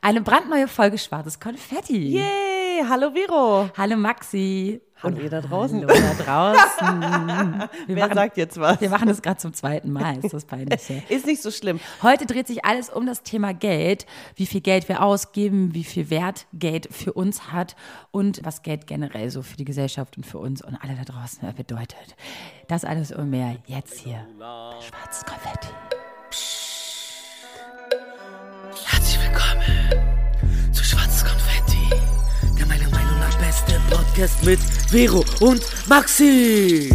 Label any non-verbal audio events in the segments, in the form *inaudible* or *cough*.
Eine brandneue Folge Schwarzes Konfetti. Yay! Hallo Vero. Hallo Maxi. Hallo ihr da draußen. Hallo da draußen. *laughs* Wir Wer machen, sagt jetzt was? Wir machen das gerade zum zweiten Mal. Ist das peinlich? *laughs* Ist nicht so schlimm. Heute dreht sich alles um das Thema Geld, wie viel Geld wir ausgeben, wie viel Wert Geld für uns hat und was Geld generell so für die Gesellschaft und für uns und alle da draußen bedeutet. Das alles und mehr jetzt hier Schwarzes Konfetti. Meinung nach beste Podcast mit Vero und Maxi.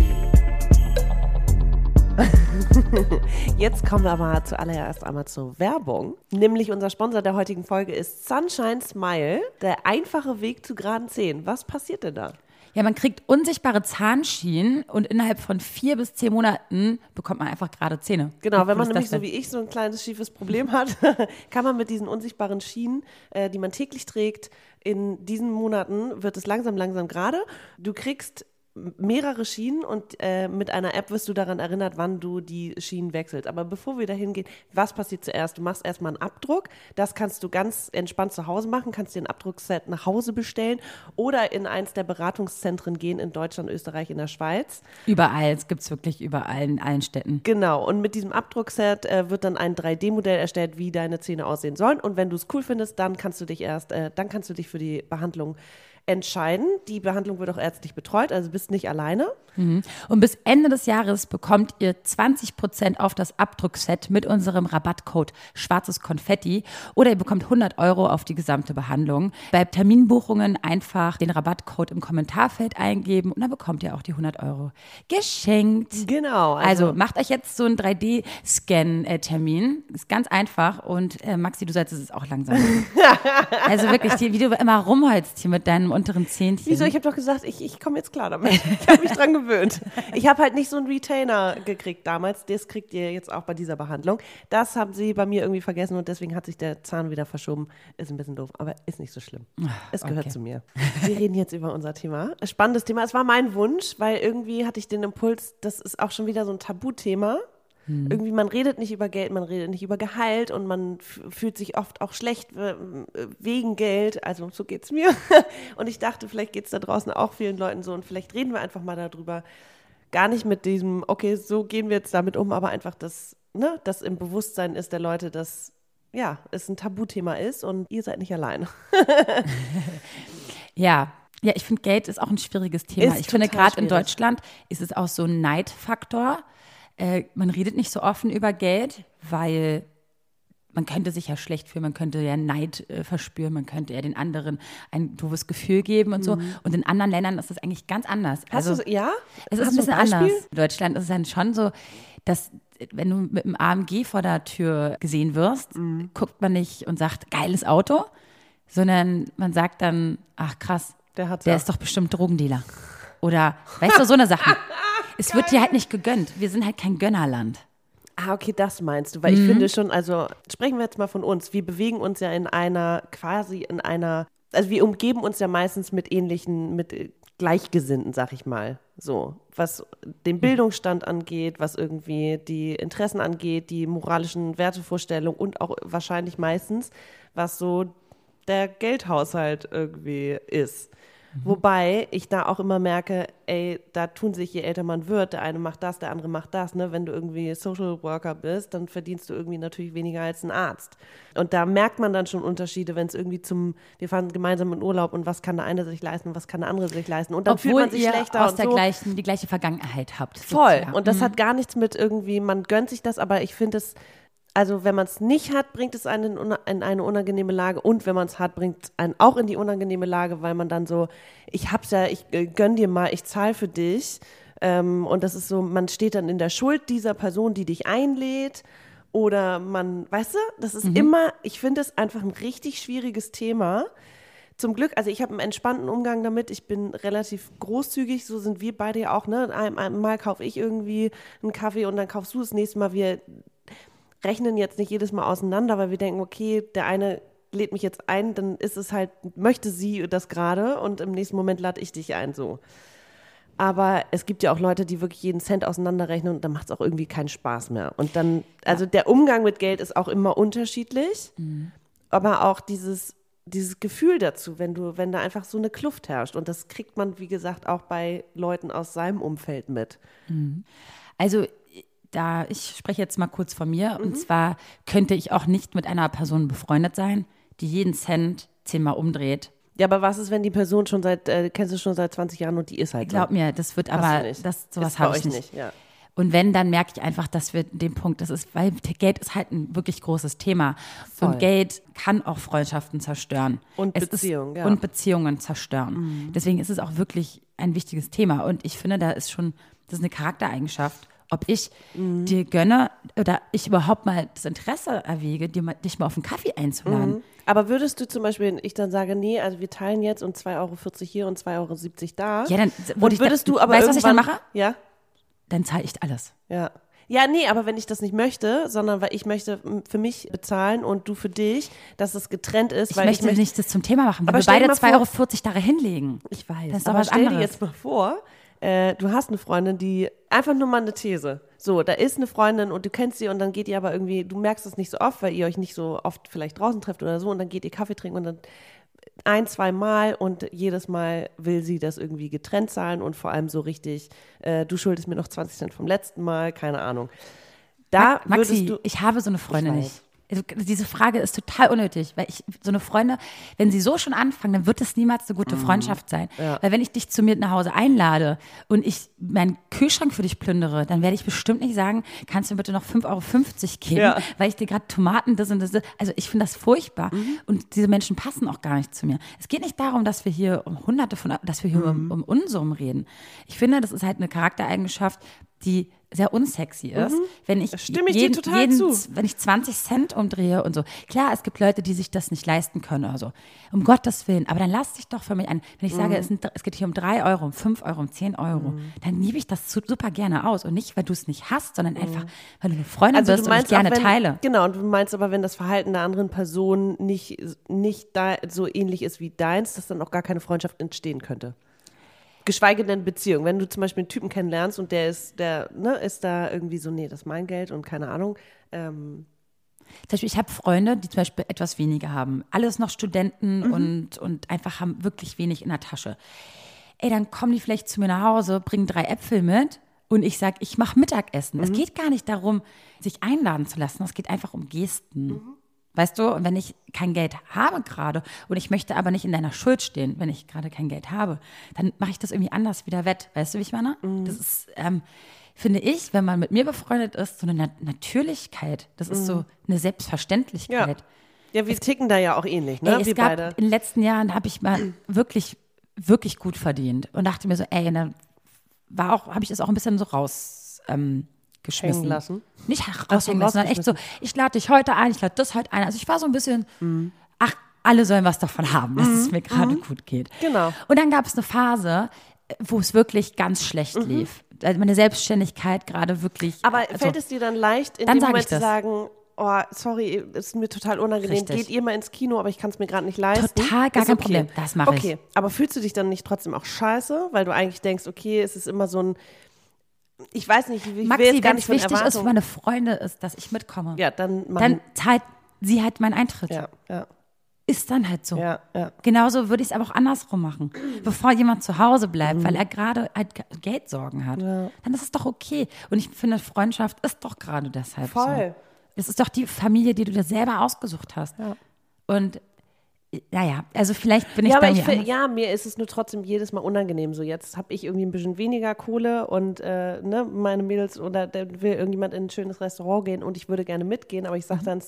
*laughs* Jetzt kommen wir aber zuallererst einmal zur Werbung. Nämlich unser Sponsor der heutigen Folge ist Sunshine Smile, der einfache Weg zu geraden Zähnen. Was passiert denn da? Ja, man kriegt unsichtbare Zahnschienen und innerhalb von vier bis zehn Monaten bekommt man einfach gerade Zähne. Genau, wenn man nämlich so wie ich so ein kleines schiefes Problem hat, *laughs* kann man mit diesen unsichtbaren Schienen, äh, die man täglich trägt, in diesen Monaten wird es langsam, langsam gerade. Du kriegst mehrere Schienen und äh, mit einer App wirst du daran erinnert, wann du die Schienen wechselst. Aber bevor wir dahin gehen, was passiert zuerst? Du machst erstmal einen Abdruck. Das kannst du ganz entspannt zu Hause machen, kannst dir ein Abdruckset nach Hause bestellen oder in eins der Beratungszentren gehen in Deutschland, Österreich, in der Schweiz. Überall, es gibt es wirklich überall in allen Städten. Genau, und mit diesem Abdruckset äh, wird dann ein 3D-Modell erstellt, wie deine Zähne aussehen sollen. Und wenn du es cool findest, dann kannst du dich erst, äh, dann kannst du dich für die Behandlung entscheiden. Die Behandlung wird auch ärztlich betreut, also bist nicht alleine. Und bis Ende des Jahres bekommt ihr 20% auf das Abdruckset mit unserem Rabattcode Schwarzes Konfetti oder ihr bekommt 100 Euro auf die gesamte Behandlung. Bei Terminbuchungen einfach den Rabattcode im Kommentarfeld eingeben und dann bekommt ihr auch die 100 Euro geschenkt. Genau. Also, macht euch jetzt so einen 3D-Scan-Termin. Ist ganz einfach. Und äh, Maxi, du solltest es auch langsam. *laughs* also wirklich, die, wie du immer rumholst hier mit deinem unteren Zähnchen. Wieso? Ich habe doch gesagt, ich, ich komme jetzt klar damit. *laughs* Ich habe mich dran gewöhnt. Ich habe halt nicht so einen Retainer gekriegt damals. Das kriegt ihr jetzt auch bei dieser Behandlung. Das haben sie bei mir irgendwie vergessen und deswegen hat sich der Zahn wieder verschoben. Ist ein bisschen doof, aber ist nicht so schlimm. Es gehört okay. zu mir. Wir reden jetzt über unser Thema. Spannendes Thema. Es war mein Wunsch, weil irgendwie hatte ich den Impuls, das ist auch schon wieder so ein Tabuthema. Irgendwie, man redet nicht über Geld, man redet nicht über Gehalt und man fühlt sich oft auch schlecht wegen Geld. Also so geht's mir. *laughs* Und ich dachte, vielleicht geht's da draußen auch vielen Leuten so und vielleicht reden wir einfach mal darüber. Gar nicht mit diesem, okay, so gehen wir jetzt damit um, aber einfach, dass, ne, dass im Bewusstsein ist der Leute, dass ja, es ein Tabuthema ist und ihr seid nicht alleine. *laughs* Ja. Ja, ich finde, Geld ist auch ein schwieriges Thema. Ist ich finde, gerade in. Deutschland ist es auch so ein Neidfaktor. Äh, man redet nicht so offen über Geld, weil man könnte sich ja schlecht fühlen, man könnte ja Neid äh, verspüren, man könnte ja den anderen ein doofes Gefühl geben und so. Und in anderen Ländern ist das eigentlich ganz anders. Mhm. Hast also, ja? es ist Hast ein bisschen Beispiel? anders. In Deutschland ist es dann schon so, dass wenn du mit dem AMG vor der Tür gesehen wirst, Mhm. guckt man nicht und sagt, geiles Auto, sondern man sagt dann, ach krass, Der der ist doch bestimmt Drogendealer. Oder, weißt du, so eine Sache. *laughs* Es wird dir halt nicht gegönnt. Wir sind halt kein Gönnerland. Ah, okay, das meinst du. Weil ich finde schon, also sprechen wir jetzt mal von uns. Wir bewegen uns ja in einer, quasi in einer, also wir umgeben uns ja meistens mit ähnlichen, mit Gleichgesinnten, sag ich mal. So, was den Bildungsstand angeht, was irgendwie die Interessen angeht, die moralischen Wertevorstellungen und auch wahrscheinlich meistens, was so der Geldhaushalt irgendwie ist. Wobei ich da auch immer merke, ey, da tun sich, je älter man wird, der eine macht das, der andere macht das. Ne? Wenn du irgendwie Social Worker bist, dann verdienst du irgendwie natürlich weniger als ein Arzt. Und da merkt man dann schon Unterschiede, wenn es irgendwie zum, wir fahren gemeinsam in Urlaub und was kann der eine sich leisten und was kann der andere sich leisten. Und dann fühlt Obwohl man sich ihr schlechter aus und der so. gleichen, die gleiche Vergangenheit habt. Voll. Ja. Und das hat gar nichts mit irgendwie, man gönnt sich das, aber ich finde es, also wenn man es nicht hat, bringt es einen in eine unangenehme Lage und wenn man es hat, bringt es einen auch in die unangenehme Lage, weil man dann so, ich hab's ja, ich äh, gönn dir mal, ich zahle für dich. Ähm, und das ist so, man steht dann in der Schuld dieser Person, die dich einlädt. Oder man, weißt du, das ist immer, ich finde es einfach ein richtig schwieriges Thema. Zum Glück, also ich habe einen entspannten Umgang damit. Ich bin relativ großzügig, so sind wir beide ja auch. Ne? Ein- Einmal kaufe ich irgendwie einen Kaffee und dann kaufst du das nächste Mal. Wir rechnen jetzt nicht jedes Mal auseinander, weil wir denken, okay, der eine lädt mich jetzt ein, dann ist es halt, möchte sie das gerade und im nächsten Moment lade ich dich ein, so. Aber es gibt ja auch Leute, die wirklich jeden Cent auseinanderrechnen und dann macht es auch irgendwie keinen Spaß mehr. Und dann, also der Umgang mit Geld ist auch immer unterschiedlich. aber auch dieses, dieses Gefühl dazu, wenn du, wenn da einfach so eine Kluft herrscht. Und das kriegt man, wie gesagt, auch bei Leuten aus seinem Umfeld mit. Also da, ich spreche jetzt mal kurz von mir. Und zwar könnte ich auch nicht mit einer Person befreundet sein, die jeden Cent zehnmal umdreht. Ja, aber was ist, wenn die Person schon seit, äh, kennst du schon seit 20 Jahren und die ist halt Glaub so? mir, das wird Hast aber, nicht. das, sowas habe ich euch nicht. ja. Und wenn, dann merke ich einfach, dass wir den Punkt, das ist, weil Geld ist halt ein wirklich großes Thema. Voll. Und Geld kann auch Freundschaften zerstören. Und Es Beziehungen, ist, ja. Mhm. Und Beziehungen zerstören. Deswegen ist es auch wirklich ein wichtiges Thema. Und ich finde, da ist schon, das ist eine Charaktereigenschaft, ob ich Mhm. dir gönne oder ich überhaupt mal das Interesse erwäge, dir mal, dich mal auf einen Kaffee einzuladen. Mhm. Aber würdest du zum Beispiel, ich dann sage, nee, also wir teilen jetzt und 2,40 Euro hier und 2,70 Euro da. Ja, dann und würdest da- du aber weißt du, was ich dann mache? Ja, Dann zahle ich alles. ja. Ja, nee, aber wenn ich das nicht möchte, sondern weil ich möchte für mich bezahlen und du für dich, dass es getrennt ist, Ich weil möchte ich möchte nicht das zum Thema machen, weil Aber wir dir beide mal 2,40 vor- Euro da hinlegen. Ich weiß. Das ist aber was stell dir anderes. jetzt mal vor, äh, du hast eine Freundin, die einfach nur mal eine These. So, da ist eine Freundin und du kennst sie und dann geht ihr aber irgendwie, du merkst es nicht so oft, weil ihr euch nicht so oft vielleicht draußen trefft oder so und dann geht ihr Kaffee trinken und dann ein, zwei Mal und jedes Mal will sie das irgendwie getrennt zahlen und vor allem so richtig, äh, du schuldest mir noch 20 Cent vom letzten Mal, keine Ahnung. Da Ma- Maxi, ich habe so eine Freundin Ich nicht. Also, diese Frage ist total unnötig, weil ich so eine Freunde, wenn sie so schon anfangen, dann wird es niemals eine Mhm. gute Freundschaft sein. Weil wenn ich dich zu mir nach Hause einlade und ich meinen Kühlschrank für dich plündere, dann werde ich bestimmt nicht sagen, kannst du mir bitte noch 5,50 Euro geben, Ja. weil ich dir gerade Tomaten das und das. Also ich finde das furchtbar. Mhm. Und diese Menschen passen auch gar nicht zu mir. Es geht nicht darum, dass wir hier um hunderte von, dass wir hier um, Mhm. um Unsummen reden. Ich finde, das ist halt eine Charaktereigenschaft, die sehr unsexy ist. Wenn ich Mhm. stimme ich dir jeden, total jeden, zu. wenn ich 20 Cent umdrehe und so. Klar, es gibt Leute, die sich das nicht leisten können oder so. Um Gottes Willen. Aber dann lass dich doch für mich ein. Wenn ich sage, Mhm. es, sind, es geht hier um 3 Euro, um 5 Euro, um 10 Euro, dann liebe ich das su- super gerne aus. Und nicht, weil du es nicht hast, sondern einfach, weil du eine Freundin bist und ich gerne Mhm. wenn, teile. Genau, und du meinst aber, wenn das Verhalten der anderen Person nicht, nicht da, so ähnlich ist wie deins, dass dann auch gar keine Freundschaft entstehen könnte. Geschweige denn Beziehung. Wenn du zum Beispiel einen Typen kennenlernst und der ist, der, ne, ist da irgendwie so, nee, das ist mein Geld und keine Ahnung. Ähm, Zum Beispiel, ich habe Freunde, die zum Beispiel etwas weniger haben. Alles noch Studenten und, und einfach haben wirklich wenig in der Tasche. Ey, dann kommen die vielleicht zu mir nach Hause, bringen drei Äpfel mit und ich sage, ich mache Mittagessen. Es geht gar nicht darum, sich einladen zu lassen. Es geht einfach um Gesten. Weißt du, und wenn ich kein Geld habe gerade und ich möchte aber nicht in deiner Schuld stehen, wenn ich gerade kein Geld habe, dann mache ich das irgendwie anders wieder wett. Weißt du, wie ich meine? Das ist, ähm, finde ich, wenn man mit mir befreundet ist, so eine Na Natürlichkeit. Das ist so eine Selbstverständlichkeit. ja, wir ticken da ja auch ähnlich, ne? Ey, es gab, beide. in den letzten Jahren habe ich mal wirklich, wirklich gut verdient und dachte mir so, ey, dann war auch, habe ich das auch ein bisschen so raus ähm, geschmissen. Hängen lassen? Nicht raushängen lassen, sondern echt so, ich lade dich heute ein, ich lade das heute ein. Also ich war so ein bisschen, Mhm. ach, alle sollen was davon haben, dass es mir gerade gut geht. Genau. Und dann gab es eine Phase, wo es wirklich ganz schlecht lief. Also meine Selbstständigkeit gerade wirklich. Mhm. Aber also, fällt es dir dann leicht, in Dann dem Moment zu sagen, oh, sorry, es ist mir total unangenehm, Richtig. geht ihr mal ins Kino, aber ich kann es mir gerade nicht leisten? Total, gar Ist kein Problem. Das mache ich. Okay, aber fühlst du dich dann nicht trotzdem auch scheiße, weil du eigentlich denkst, okay, es ist immer so ein, ich weiß nicht, ich Maxi, wenn es wichtig ist für meine Freunde, ist, dass ich mitkomme. Ja, dann Dann zahlt sie halt meinen Eintritt. ja, ja, Ist dann halt so. ja, ja. Genauso würde ich es aber auch andersrum machen. *clears throat* Bevor jemand zu Hause bleibt, weil er gerade halt Ge- Geldsorgen hat, dann ist es doch okay. Und ich finde, Freundschaft ist doch gerade deshalb Voll. so. Es ist doch die Familie, die du dir selber ausgesucht hast. Und naja, also vielleicht bin ich Ja, da aber ich find, ja, mir ist es nur trotzdem jedes Mal unangenehm. So, jetzt habe ich irgendwie ein bisschen weniger Kohle und äh, ne, meine Mädels oder will irgendjemand in ein schönes Restaurant gehen und ich würde gerne mitgehen, aber ich Mhm. sage dann,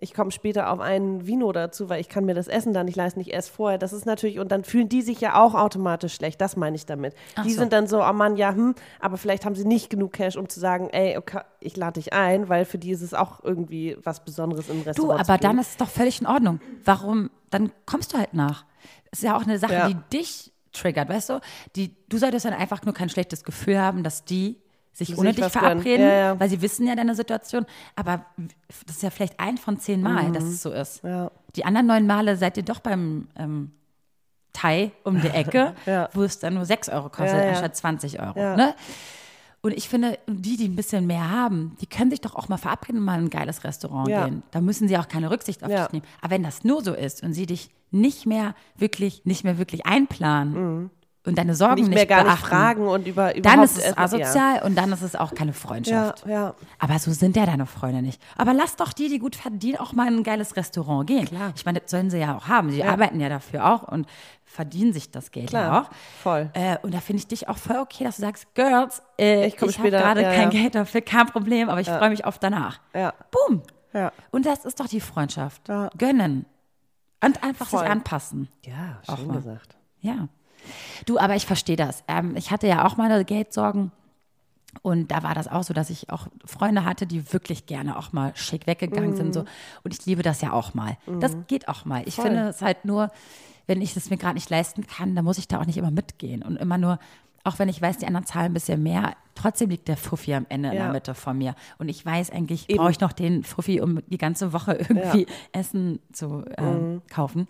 ich komme später auf einen Vino dazu, weil ich kann mir das Essen da nicht leisten, ich esse vorher. Das ist natürlich, und dann fühlen die sich ja auch automatisch schlecht, das meine ich damit. die so. sind dann so, oh Mann, ja, hm, aber vielleicht haben sie nicht genug Cash, um zu sagen, ey, okay, ich lade dich ein, weil für die ist es auch irgendwie was Besonderes im Du, Restaurant. zu aber dann ist es doch völlig in Ordnung. Warum? Dann kommst du halt nach. Das ist ja auch eine Sache, Ja. die dich triggert, weißt du? Die, du solltest dann einfach nur kein schlechtes Gefühl haben, dass die sich ohne dich verabreden, Ja, ja. weil sie wissen ja deine Situation. Aber das ist ja vielleicht ein von zehn Mal, dass es so ist. Mhm. Ja. Die anderen neun Male seid ihr doch beim ähm, Thai um die *laughs* Ecke, wo es dann nur 6 Euro kostet, anstatt 20 Euro. Ne? Und ich finde, die, die ein bisschen mehr haben, die können sich doch auch mal verabreden und mal in ein geiles Restaurant gehen. Da müssen sie auch keine Rücksicht auf dich nehmen. Aber wenn das nur so ist und sie dich nicht mehr wirklich, nicht mehr wirklich einplanen und deine Sorgen. Nicht nicht, mehr gar nicht beachten, fragen und über dann ist es asozial und dann ist es auch keine Ja, Freundschaft. ja. ja. Aber so sind ja deine Freunde nicht. Aber lass doch die, die gut verdienen, auch mal in ein geiles Restaurant gehen. Klar. Ich meine, das sollen sie ja auch haben. Sie arbeiten ja dafür auch und verdienen sich das Geld ja Klar, auch. voll. Äh, und da finde ich dich auch voll okay, dass du sagst, Girls, äh, Ich ich, habe gerade ja, kein ja. Geld dafür, kein Problem, aber ich freue mich auf danach. Ja. Boom. Ja. Und das ist doch die Freundschaft. Ja. Gönnen. Und einfach Voll. sich anpassen. Ja, schön gesagt. Ja. Du, aber ich verstehe das. Ähm, ich hatte ja auch meine Geldsorgen. Und da war das auch so, dass ich auch Freunde hatte, die wirklich gerne auch mal schick weggegangen sind. So. Und ich liebe das ja auch mal. Das geht auch mal. Ich Voll. finde es halt nur, wenn ich es mir gerade nicht leisten kann, dann muss ich da auch nicht immer mitgehen. Und immer nur, auch wenn ich weiß, die anderen zahlen ein bisschen mehr, trotzdem liegt der Fuffi am Ende in Ja. der Mitte von mir. Und ich weiß eigentlich, brauche ich noch den Fuffi, um die ganze Woche *laughs* irgendwie Essen zu äh, Mhm. kaufen.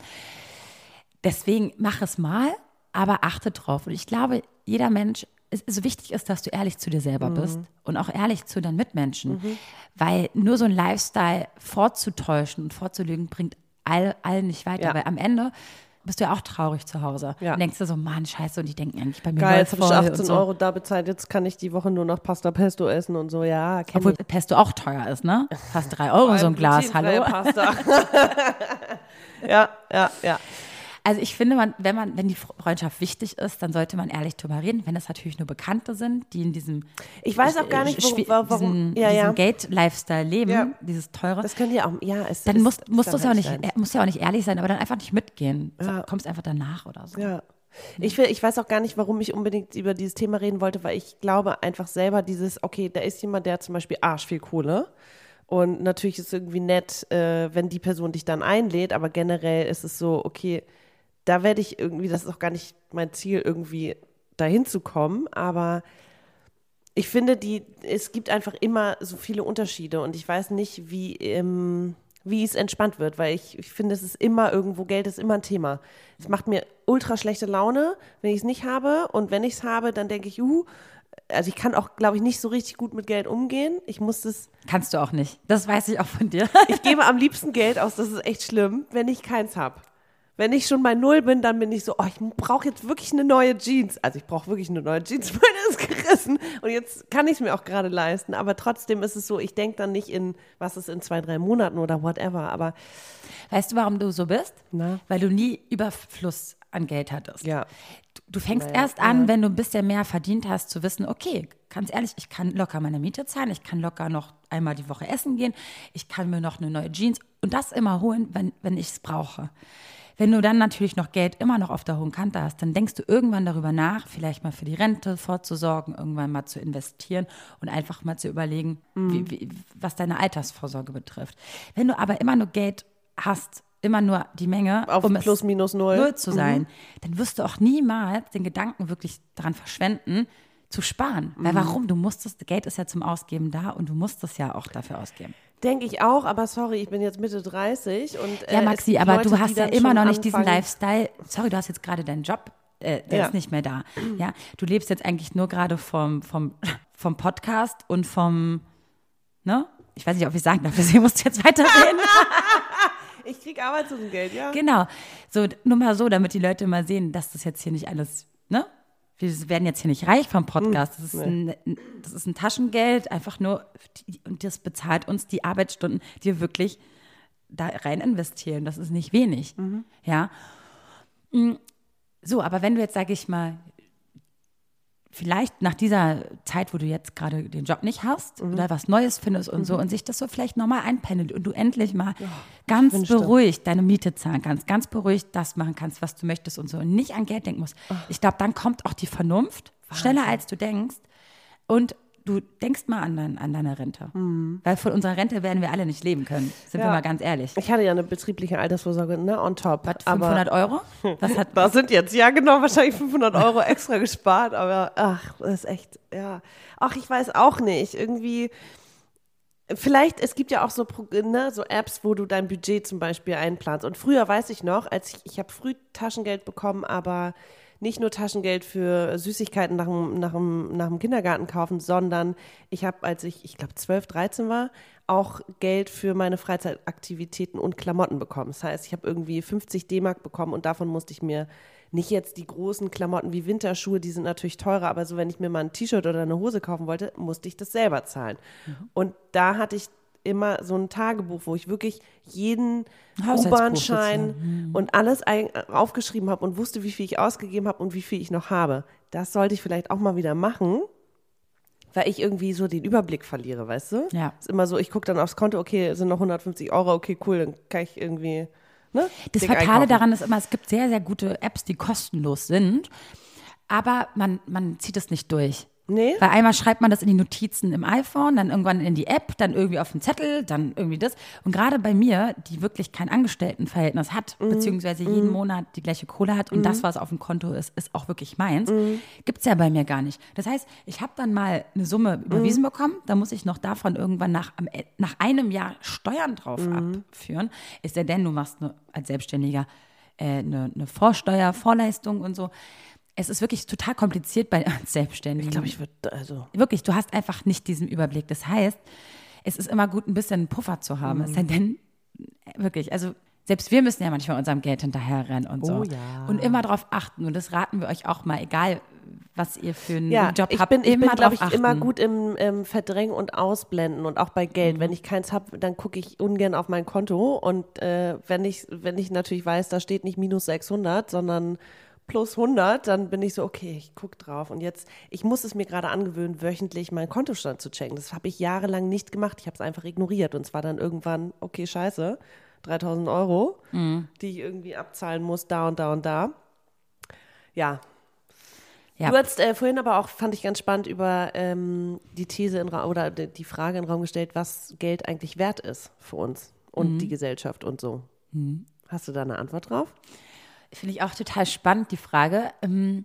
Deswegen mach es mal, aber achte drauf. Und ich glaube, jeder Mensch, es so wichtig ist, dass du ehrlich zu dir selber bist und auch ehrlich zu deinen Mitmenschen. Weil nur so ein Lifestyle vorzutäuschen und vorzulügen, bringt all, allen nicht weiter. Ja. Weil am Ende bist du ja auch traurig zu Hause. Ja. Und denkst du so, Mann, scheiße, und die denken eigentlich bei mir Geil, jetzt habe ich voll 18 und so. Euro da bezahlt, jetzt kann ich die Woche nur noch Pasta Pesto essen und so, ja, Obwohl ich. Pesto auch teuer ist, ne? Fast drei Euro so ein Glas, hallo? Pasta. *laughs* *laughs* ja, ja, ja. Also ich finde, man, wenn man, wenn die Freundschaft wichtig ist, dann sollte man ehrlich drüber reden. Wenn es natürlich nur Bekannte sind, die in diesem Ich weiß auch gar nicht, warum, warum diesen, ja, ja. Gate-Lifestyle leben, Ja. dieses teure. Das können die auch, ja, es dann ist- musst, ist musst dann du es ja auch halt nicht, äh, musst ja auch nicht ehrlich sein, aber dann einfach nicht mitgehen. Ja. Kommst einfach danach oder so. Ja. Ich, will, ich weiß auch gar nicht, warum ich unbedingt über dieses Thema reden wollte, weil ich glaube einfach selber dieses, okay, da ist jemand, der zum Beispiel arsch viel Kohle. Und natürlich ist es irgendwie nett, äh, wenn die Person dich dann einlädt, aber generell ist es so, okay, da werde ich irgendwie, das ist auch gar nicht mein Ziel, irgendwie dahin zu kommen, aber ich finde, die, es gibt einfach immer so viele Unterschiede und ich weiß nicht, wie, ähm, wie es entspannt wird, weil ich, ich finde, es ist immer irgendwo, Geld ist immer ein Thema. Es macht mir ultra schlechte Laune, wenn ich es nicht habe und wenn ich es habe, dann denke ich, uh, also ich kann auch, glaube ich, nicht so richtig gut mit Geld umgehen. Ich muss das, Kannst du auch nicht. Das weiß ich auch von dir. ich gebe am liebsten Geld aus, das ist echt schlimm, wenn ich keins habe. Wenn ich schon bei Null bin, dann bin ich so, oh, ich brauche jetzt wirklich eine neue Jeans. Also ich brauche wirklich eine neue Jeans, *laughs* meine ist gerissen. Und jetzt kann ich es mir auch gerade leisten. Aber trotzdem ist es so, ich denke dann nicht in, was ist in zwei, drei Monaten oder whatever. Aber Weißt du, warum du so bist? Na? Weil du nie Überfluss an Geld hattest. Ja. Du, du fängst Naja, erst an, wenn du ein bisschen mehr verdient hast, zu wissen, okay, ganz ehrlich, ich kann locker meine Miete zahlen, ich kann locker noch einmal die Woche essen gehen, ich kann mir noch eine neue Jeans und das immer holen, wenn, wenn ich es brauche. Wenn du dann natürlich noch Geld immer noch auf der hohen Kante hast, dann denkst du irgendwann darüber nach, vielleicht mal für die Rente vorzusorgen, irgendwann mal zu investieren und einfach mal zu überlegen, wie, wie, was deine Altersvorsorge betrifft. Wenn du aber immer nur Geld hast, immer nur die Menge, Auf um plus, minus null. null zu sein, dann wirst du auch niemals den Gedanken wirklich daran verschwenden, zu sparen. Weil warum? Du musst das, Geld ist ja zum Ausgeben da und du musst es ja auch dafür ausgeben. Denke ich auch, aber sorry, ich bin jetzt Mitte 30 und äh, Ja, Maxi, aber Leute, du hast ja immer noch nicht diesen anfangen- Lifestyle. Sorry, du hast jetzt gerade deinen Job, äh, der Ja. ist nicht mehr da. Ja, du lebst jetzt eigentlich nur gerade vom, vom, vom Podcast und vom, ne? Ich weiß nicht, ob ich sagen darf, *laughs* deswegen musst du jetzt weiterreden. *laughs* Ich krieg Arbeitslosengeld, ja. Genau. So, nur mal so, damit die Leute mal sehen, dass das jetzt hier nicht alles, ne? Wir werden jetzt hier nicht reich vom Podcast. Das ist, ein, das ist ein Taschengeld, einfach nur, und das bezahlt uns die Arbeitsstunden, die wir wirklich da rein investieren. Das ist nicht wenig. Ja. Mm, So, aber wenn du jetzt, sage ich mal, vielleicht nach dieser Zeit, wo du jetzt gerade den Job nicht hast Mhm. oder was Neues findest und so und sich das so vielleicht nochmal einpendelt und du endlich mal ganz wünschte. beruhigt deine Miete zahlen kannst, ganz beruhigt das machen kannst, was du möchtest und so und nicht an Geld denken musst. Ich glaube, dann kommt auch die Vernunft schneller als du denkst und du denkst mal an, dein, an deine Rente. Weil von unserer Rente werden wir alle nicht leben können, sind wir Mhm. Ja. mal ganz ehrlich. Ich hatte ja eine betriebliche Altersvorsorge, ne, on top. Was, aber 500 Euro? *laughs* Was hat, Das sind jetzt, ja genau, wahrscheinlich 500 Euro extra gespart, aber ach, das ist echt, ja. Ach, ich weiß auch nicht, irgendwie, vielleicht, es gibt ja auch so, ne, so Apps, wo du dein Budget zum Beispiel einplanst. Und früher weiß ich noch, als ich, ich habe früh Taschengeld bekommen, aber nicht nur Taschengeld für Süßigkeiten nach dem, nach dem, nach dem Kindergarten kaufen, sondern ich habe, als ich, ich glaube, 12, 13 war, auch Geld für meine Freizeitaktivitäten und Klamotten bekommen. Das heißt, ich habe irgendwie 50 D-Mark bekommen und davon musste ich mir nicht jetzt die großen Klamotten wie Winterschuhe, die sind natürlich teurer, aber so, wenn ich mir mal ein T-Shirt oder eine Hose kaufen wollte, musste ich das selber zahlen. Und da hatte ich immer so ein Tagebuch, wo ich wirklich jeden U-Bahn-Schein sozusagen. und alles ein, aufgeschrieben habe und wusste, wie viel ich ausgegeben habe und wie viel ich noch habe. Das sollte ich vielleicht auch mal wieder machen, weil ich irgendwie so den Überblick verliere, weißt du? Ja. Ist immer so, ich gucke dann aufs Konto, okay, es sind noch 150 Euro, okay, cool, dann kann ich irgendwie. Ne, Das Fatale einkaufen. daran ist immer, es gibt sehr, sehr gute Apps, die kostenlos sind, aber man, man zieht es nicht durch. Nee? Weil einmal schreibt man das in die Notizen im iPhone, dann irgendwann in die App, dann irgendwie auf den Zettel, dann irgendwie das. Und gerade bei mir, die wirklich kein Angestelltenverhältnis hat, Mhm. beziehungsweise jeden Monat die gleiche Kohle hat und das, was auf dem Konto ist, ist auch wirklich meins, Mhm. gibt's ja bei mir gar nicht. Das heißt, ich habe dann mal eine Summe Mhm. überwiesen bekommen, da muss ich noch davon irgendwann nach, E- nach einem Jahr Steuern drauf Mhm. abführen. Ist ja denn, du machst eine, als Selbstständiger äh, eine, eine Vorsteuer, Vorleistung und so. Es ist wirklich total kompliziert bei *laughs* Selbstständigen. Ich glaube, ich würde, also. Wirklich, du hast einfach nicht diesen Überblick. Das heißt, es ist immer gut, ein bisschen einen Puffer zu haben. Es sei denn, wirklich, also selbst wir müssen ja manchmal unserem Geld hinterherrennen und so. Oh ja. Und immer darauf achten. Und das raten wir euch auch mal, egal was ihr für einen Ja, Job ich habt, bin, ich immer bin glaube ich, immer achten. gut im ähm, Verdrängen und Ausblenden und auch bei Geld. Mhm. Wenn ich keins habe, dann gucke ich ungern auf mein Konto. Und äh, wenn, ich, wenn ich natürlich weiß, da steht nicht minus 600, sondern plus 100, dann bin ich so, okay, ich gucke drauf. Und jetzt, ich muss es mir gerade angewöhnen, wöchentlich meinen Kontostand zu checken. Das habe ich jahrelang nicht gemacht. Ich habe es einfach ignoriert. Und zwar dann irgendwann, okay, scheiße, 3000 Euro, Mhm. die ich irgendwie abzahlen muss, da und da und da. Ja, Ja. Du hast äh, vorhin aber auch, fand ich ganz spannend, über ähm, die These in oder die Frage in den Raum gestellt, was Geld eigentlich wert ist für uns und Mhm. die Gesellschaft und so. Hast du da eine Antwort drauf? Finde ich auch total spannend, die Frage. Ähm,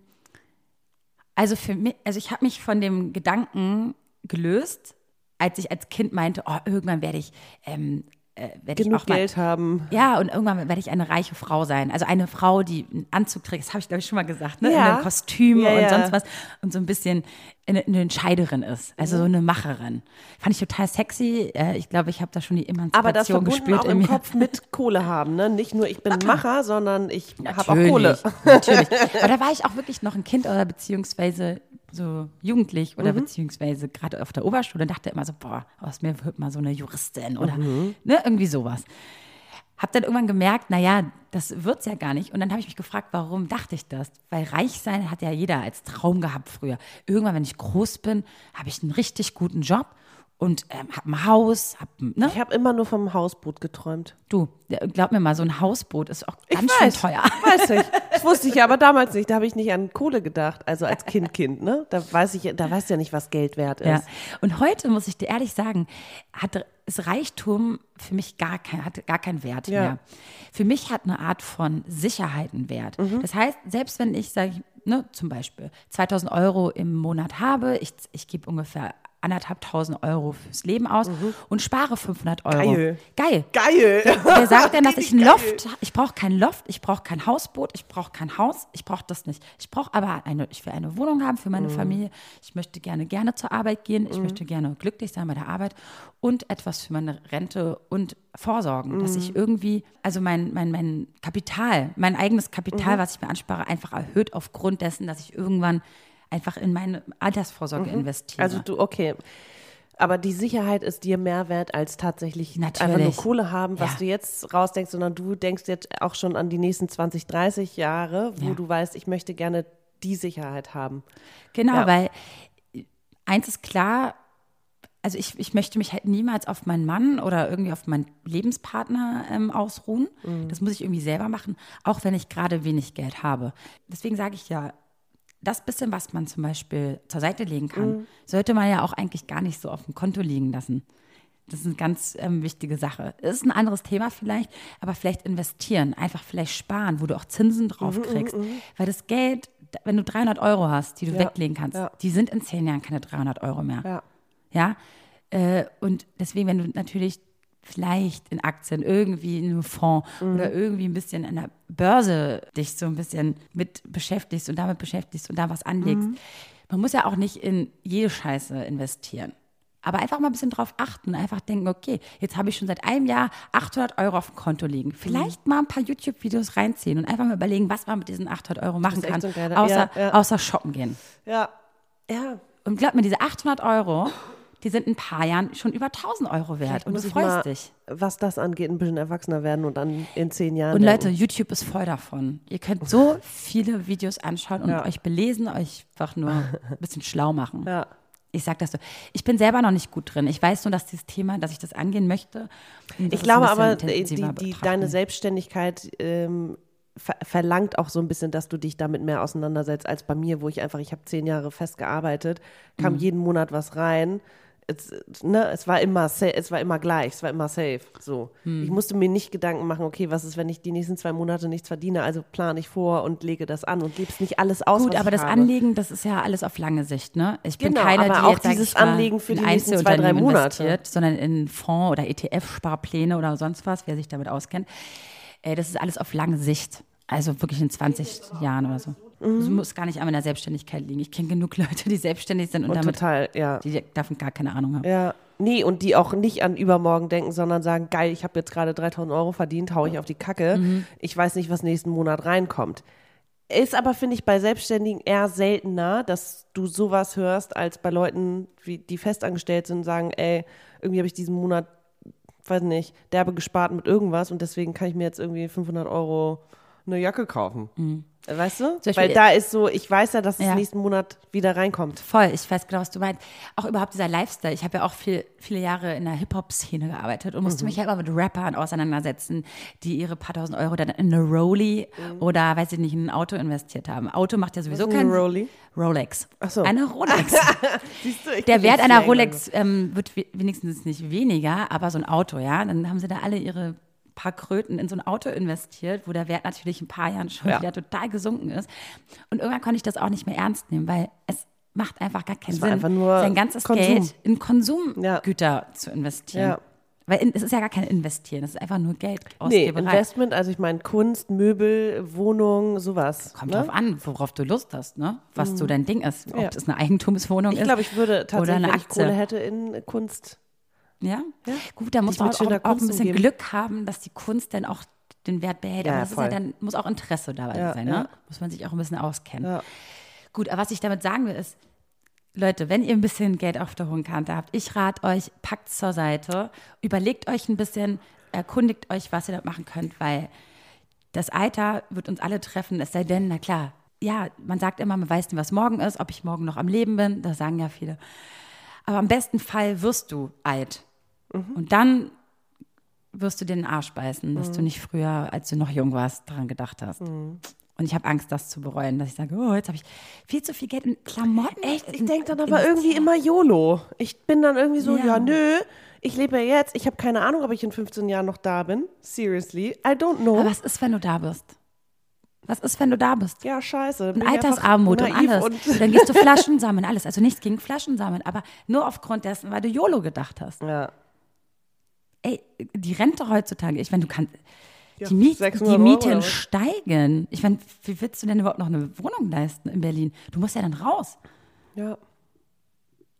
Also für mich, also ich habe mich von dem Gedanken gelöst, als ich als Kind meinte, oh, irgendwann werde ich, ähm, äh, werde ich Genug auch mal, Geld haben. Ja, und irgendwann werde ich eine reiche Frau sein. Also eine Frau, die einen Anzug trägt, das habe ich glaube ich schon mal gesagt, ne? Ja. In einem Kostüm Ja, und ja. sonst was und so ein bisschen eine, eine Entscheiderin ist, also Mhm. so eine Macherin. Fand ich total sexy. Äh, Ich glaube, ich habe da schon die Emanzipation Aber das gespürt auch im mir. Kopf mit Kohle haben, ne? Nicht nur ich bin Macher, sondern ich habe auch Kohle. Natürlich. *laughs* Aber da war ich auch wirklich noch ein Kind oder beziehungsweise so jugendlich oder Mhm. beziehungsweise gerade auf der Oberschule und dachte immer so, boah, aus mir wird mal so eine Juristin oder Mhm. ne, irgendwie sowas. Hab dann irgendwann gemerkt, naja, das wird's ja gar nicht. Und dann habe ich mich gefragt, warum dachte ich das? Weil reich sein hat ja jeder als Traum gehabt früher. Irgendwann, wenn ich groß bin, habe ich einen richtig guten Job und ähm, habe ein Haus, hab, ne? Ich habe immer nur vom Hausboot geträumt. Du, glaub mir mal, so ein Hausboot ist auch Ich ganz weiß, schön teuer. Weiß ich. *laughs* Das wusste ich ja aber damals nicht. Da habe ich nicht an Kohle gedacht. Also als Kind, Kind, ne? Da weiß ich, da weißt du ja nicht, was Geld wert ist. Ja. Und heute muss ich dir ehrlich sagen, hat ist Reichtum für mich gar kein, hat gar keinen Wert Ja. mehr. Für mich hat eine Art von Sicherheit einen Wert. Mhm. Das heißt, selbst wenn ich sage, ne, zum Beispiel 2000 Euro im Monat habe, ich, ich gebe ungefähr anderthalbtausend Euro fürs Leben aus und spare 500 Euro. Mhm. Geil. Geil. Geil. Wer *laughs* sagt denn, dass ich ein Geil. Loft, ich brauche kein Loft, ich brauche kein Hausboot, ich brauche kein Haus, ich brauche das nicht. Ich brauche aber eine, ich will eine Wohnung haben für meine Familie. Ich möchte gerne, gerne zur Arbeit gehen. Ich möchte gerne glücklich sein bei der Arbeit und etwas für meine Rente und vorsorgen, dass ich irgendwie, also mein, mein, mein Kapital, mein eigenes Kapital, was ich mir anspare, einfach erhöht aufgrund dessen, dass ich irgendwann einfach in meine Altersvorsorge investiere. Also du, okay. Aber die Sicherheit ist dir mehr wert als tatsächlich einfach nur Natürlich. Kohle haben, was Ja. du jetzt rausdenkst, sondern du denkst jetzt auch schon an die nächsten 20, 30 Jahre, wo Ja. du weißt, ich möchte gerne die Sicherheit haben. Genau, Ja. weil eins ist klar, also ich, ich möchte mich halt niemals auf meinen Mann oder irgendwie auf meinen Lebenspartner ähm, ausruhen. Das muss ich irgendwie selber machen, auch wenn ich gerade wenig Geld habe. Deswegen sage ich ja, das bisschen, was man zum Beispiel zur Seite legen kann, sollte man ja auch eigentlich gar nicht so auf dem Konto liegen lassen. Das ist eine ganz ähm, wichtige Sache. Ist ein anderes Thema vielleicht, aber vielleicht investieren, einfach vielleicht sparen, wo du auch Zinsen drauf kriegst. Weil das Geld, wenn du 300 Euro hast, die du Ja, weglegen kannst, ja. die sind in zehn Jahren keine 300 Euro mehr. Ja. Ja. Äh, und deswegen, wenn du natürlich vielleicht in Aktien, irgendwie in einem Fonds oder irgendwie ein bisschen an der Börse dich so ein bisschen mit beschäftigst und damit beschäftigst und da was anlegst. Man muss ja auch nicht in jede Scheiße investieren. Aber einfach mal ein bisschen drauf achten, einfach denken, okay, jetzt habe ich schon seit einem Jahr 800 Euro auf dem Konto liegen. Vielleicht mal ein paar YouTube-Videos reinziehen und einfach mal überlegen, was man mit diesen 800 Euro machen kann, so außer, ja, ja. außer shoppen gehen. Ja. Ja. Und glaub mir, diese 800 Euro, die sind in ein paar Jahren schon über 1000 Euro wert und du freust dich. was das angeht, ein bisschen erwachsener werden und dann in zehn Jahren. Und denken, Leute, YouTube ist voll davon. Ihr könnt so viele Videos anschauen und Ja. euch belesen, euch einfach nur ein bisschen schlau machen. Ja. Ich sag das so. Ich bin selber noch nicht gut drin. Ich weiß nur, dass dieses Thema, dass ich das angehen möchte. Ich glaube aber, die, intensiver die, betrachten. deine Selbstständigkeit ähm, ver verlangt auch so ein bisschen, dass du dich damit mehr auseinandersetzt als bei mir, wo ich einfach, ich habe zehn Jahre fest gearbeitet, Mhm. kam jeden Monat was rein. Es, ne, es war immer es war immer gleich, es war immer safe. So. Mhm. Ich musste mir nicht Gedanken machen, okay, was ist, wenn ich die nächsten zwei Monate nichts verdiene? Also plane ich vor und lege das an und lebst nicht alles aus. Gut, aber das habe. Anlegen, das ist ja alles auf lange Sicht, ne? Ich bin Genau, keine, aber die auch jetzt, dieses Anlegen für die nächsten zwei, drei Monate. sondern in Fonds oder ETF-Sparpläne oder sonst was, wer sich damit auskennt. Äh, das ist alles auf lange Sicht. Also wirklich in 20 Jahren oder so. Mhm. Muss gar nicht an meiner Selbstständigkeit liegen. Ich kenne genug *laughs* Leute, die selbstständig sind und, Und damit, total, ja. die davon gar keine Ahnung haben. Ja, nee, und die auch nicht an übermorgen denken, sondern sagen, geil, ich habe jetzt gerade 3000 Euro verdient, hau ich auf die Kacke. Mhm. Ich weiß nicht, was nächsten Monat reinkommt. Ist aber, finde ich, bei Selbstständigen eher seltener, dass du sowas hörst, als bei Leuten, die festangestellt sind und sagen, ey, irgendwie habe ich diesen Monat, weiß nicht, derbe gespart mit irgendwas und deswegen kann ich mir jetzt irgendwie 500 Euro eine Jacke kaufen. Weißt du? Mhm. Zum Beispiel- Weil da ist so, ich weiß ja, dass es Ja. nächsten Monat wieder reinkommt. Voll, ich weiß genau, was du meinst. Auch überhaupt dieser Lifestyle. Ich habe ja auch viel, viele Jahre in der Hip-Hop-Szene gearbeitet und Mhm. musste mich ja immer mit Rappern auseinandersetzen, die ihre paar tausend Euro dann in eine Rolli oder, weiß ich nicht, in ein Auto investiert haben. Auto macht ja sowieso Mhm. keinen eine Rolli? Rolex. Ach so. Eine Rolex. *laughs* Siehst du, ich Der Wert einer Rolex ähm, wird we- wenigstens nicht weniger, aber so ein Auto, ja, dann haben sie da alle ihre paar Kröten in so ein Auto investiert, wo der Wert natürlich in ein paar Jahren schon Ja. wieder total gesunken ist. Und irgendwann konnte ich das auch nicht mehr ernst nehmen, weil es macht einfach gar keinen Sinn, sein ganzes Konsum. Geld in Konsumgüter zu investieren. Ja. Weil in, es ist ja gar kein Investieren, es ist einfach nur Geld Nee, Ausgeberei. Investment, also ich meine Kunst, Möbel, Wohnung, sowas. Kommt ne? drauf an, worauf du Lust hast, ne? Was so dein Ding ist. Ob Ja. das eine Eigentumswohnung Ich ist. glaube, ich würde oder tatsächlich, eine wenn ich Aktie. Kohle hätte, in Kunst. Ja? Gut, da muss man auch, auch ein bisschen. Glück haben, dass die Kunst dann auch den Wert behält. Ja, aber das ist ja dann, muss auch Interesse dabei Ja, sein, ja. ne? Muss man sich auch ein bisschen auskennen. Ja. Gut, aber was ich damit sagen will, ist, Leute, wenn ihr ein bisschen Geld auf der hohen Kante habt, ich rate euch, packt zur Seite, überlegt euch ein bisschen, erkundigt euch, was ihr da machen könnt, weil das Alter wird uns alle treffen, es sei denn, na klar, ja, man sagt immer, man weiß nicht, was morgen ist, ob ich morgen noch am Leben bin, das sagen ja viele. Aber im besten Fall wirst du alt. Und dann wirst du dir den Arsch beißen, dass du nicht früher, als du noch jung warst, daran gedacht hast. Und ich habe Angst, das zu bereuen, dass ich sage, oh, jetzt habe ich viel zu viel Geld in Klamotten. Echt? Ich denke dann aber irgendwie immer YOLO. Ich bin dann irgendwie so, Ja. ja, nö, ich lebe ja jetzt. Ich habe keine Ahnung, ob ich in 15 Jahren noch da bin. Seriously. I don't know. Aber was ist, wenn du da bist? Was ist, wenn du da bist? ja, scheiße. Und Altersarmut und alles. Und dann gehst du *laughs* Flaschen sammeln, alles. Also nichts gegen Flaschen sammeln, aber nur aufgrund dessen, weil du YOLO gedacht hast. ja. Ey, die Rente heutzutage, ich meine, du kannst. Ja, die, Miet, 600 die Mieten steigen. Ich meine, wie willst du denn überhaupt noch eine Wohnung leisten in Berlin? Du musst ja dann raus. ja.